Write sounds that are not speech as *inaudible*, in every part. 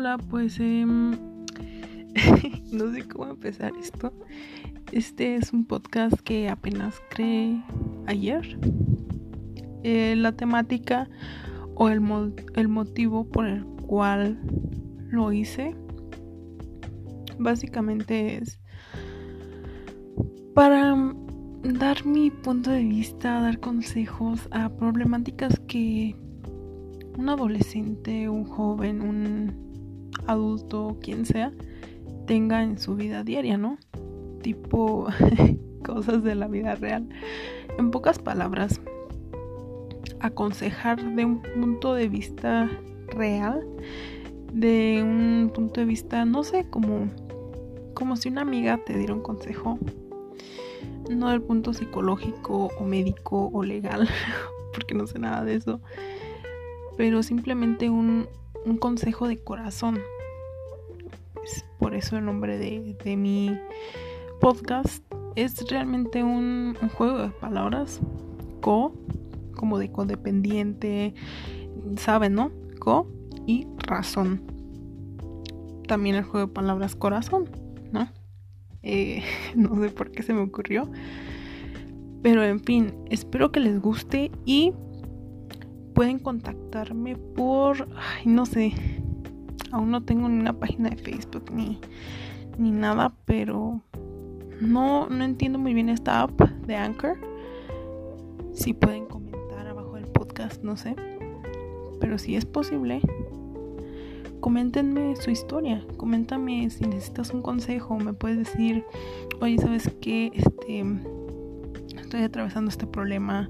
Hola, pues eh, *laughs* no sé cómo empezar esto. Este es un podcast que apenas creé ayer. Eh, la temática o el, el motivo por el cual lo hice básicamente es para dar mi punto de vista, dar consejos a problemáticas que un adolescente, un joven, un adulto, quien sea, tenga en su vida diaria, ¿no? Tipo *laughs* cosas de la vida real. En pocas palabras, aconsejar de un punto de vista real, de un punto de vista, no sé, como, como si una amiga te diera un consejo, no del punto psicológico o médico o legal, *laughs* porque no sé nada de eso, pero simplemente un, consejo de corazón. Es por eso el nombre de, mi podcast es realmente un, juego de palabras. Co, como de codependiente, saben, ¿no? Co y razón. También el juego de palabras corazón, ¿no? Eh, *laughs* no sé por qué se me ocurrió. Pero en fin, espero que les guste y pueden contactarme por, ay, no sé, aún no tengo ni una página de Facebook ni, ni nada, pero no, no entiendo muy bien esta app de Anchor. Si pueden comentar abajo del podcast, no sé. Pero si es posible, coméntenme su historia. Coméntame si necesitas un consejo. Me puedes decir, oye, ¿sabes qué? Este, estoy atravesando este problema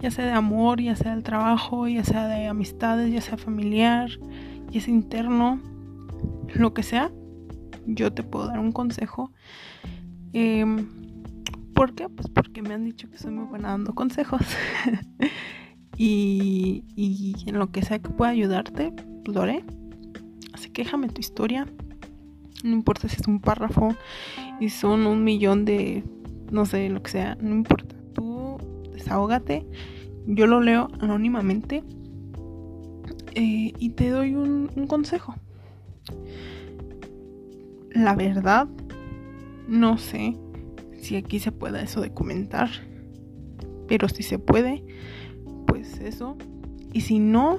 ya sea de amor, ya sea del trabajo, ya sea de amistades, ya sea familiar, ya sea interno, lo que sea, yo te puedo dar un consejo. Em, ¿Por qué? Pues porque me han dicho que soy muy buena dando consejos. *laughs* y, y, en lo que sea que pueda ayudarte, pues lo haré. Así que déjame tu historia. No importa si es un párrafo y son un millón de, no sé, lo que sea, no importa desahógate. Yo lo leo anónimamente eh, y te doy un, consejo. La verdad, no sé si aquí se pueda eso de comentar, pero si se puede, pues eso. Y si no,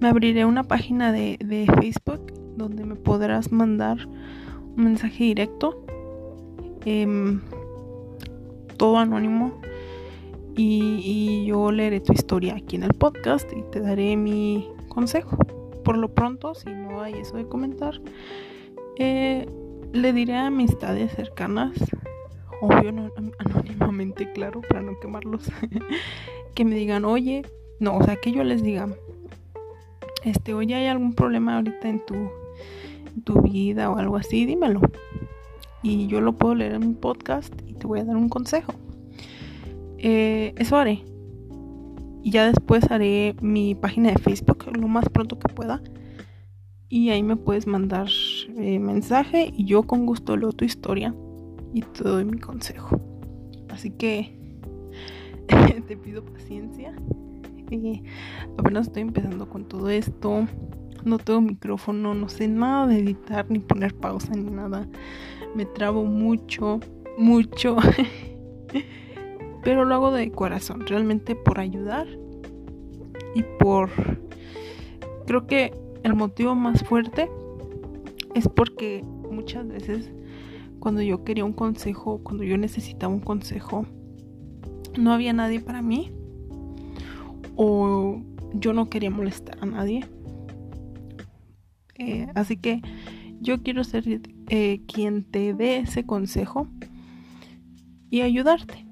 me abriré una página de, Facebook donde me podrás mandar un mensaje directo. Em, todo anónimo y, yo leeré tu historia aquí en el podcast y te daré mi consejo. Por lo pronto, si no hay eso de comentar, eh, le diré a amistades cercanas, obvio anónimamente, claro, para no quemarlos, *laughs* que me digan, oye, no, o sea, que yo les diga, este, oye, hay algún problema ahorita en tu, en tu vida o algo así, dímelo. Y yo lo puedo leer en mi podcast y te voy a dar un consejo. Eh, eso haré. Y ya después haré mi página de Facebook lo más pronto que pueda. Y ahí me puedes mandar eh, mensaje y yo con gusto leo tu historia y te doy mi consejo. Así que *laughs* te pido paciencia. Eh, apenas estoy empezando con todo esto. No tengo micrófono, no sé nada de editar, ni poner pausa, ni nada. Me trabo mucho, mucho. *laughs* pero lo hago de corazón, realmente por ayudar y por... Creo que el motivo más fuerte es porque muchas veces cuando yo quería un consejo, cuando yo necesitaba un consejo, no había nadie para mí o yo no quería molestar a nadie. Eh, así que yo quiero ser eh, quien te dé ese consejo y ayudarte.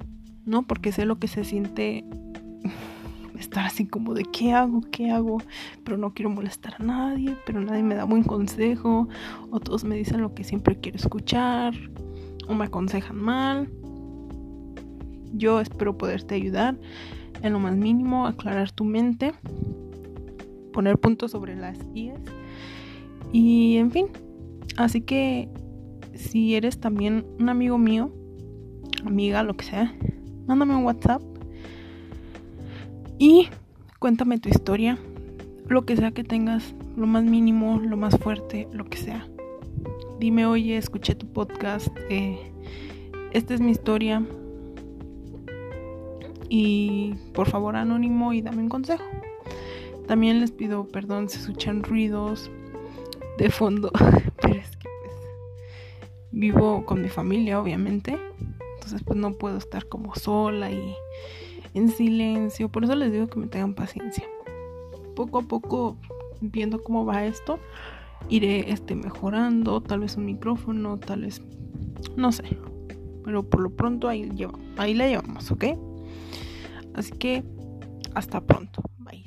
¿No? Porque sé lo que se siente *laughs* estar así como de qué hago, qué hago, pero no quiero molestar a nadie, pero nadie me da buen consejo, o todos me dicen lo que siempre quiero escuchar, o me aconsejan mal. Yo espero poderte ayudar en lo más mínimo, aclarar tu mente, poner puntos sobre las IES y en fin. Así que si eres también un amigo mío, amiga, lo que sea, mándame un WhatsApp y cuéntame tu historia, lo que sea que tengas, lo más mínimo, lo más fuerte, lo que sea. Dime, oye, escuché tu podcast, eh, esta es mi historia y por favor anónimo y dame un consejo. También les pido perdón si escuchan ruidos de fondo, *laughs* pero es que pues vivo con mi familia obviamente, entonces pues no puedo estar como sola y en silencio, por eso les digo que me tengan paciencia. Poco a poco viendo cómo va esto, iré este mejorando, tal vez un micrófono, tal vez no sé, pero por lo pronto ahí lleva, ahí la llevamos, ¿ok? Así que hasta pronto. Bye.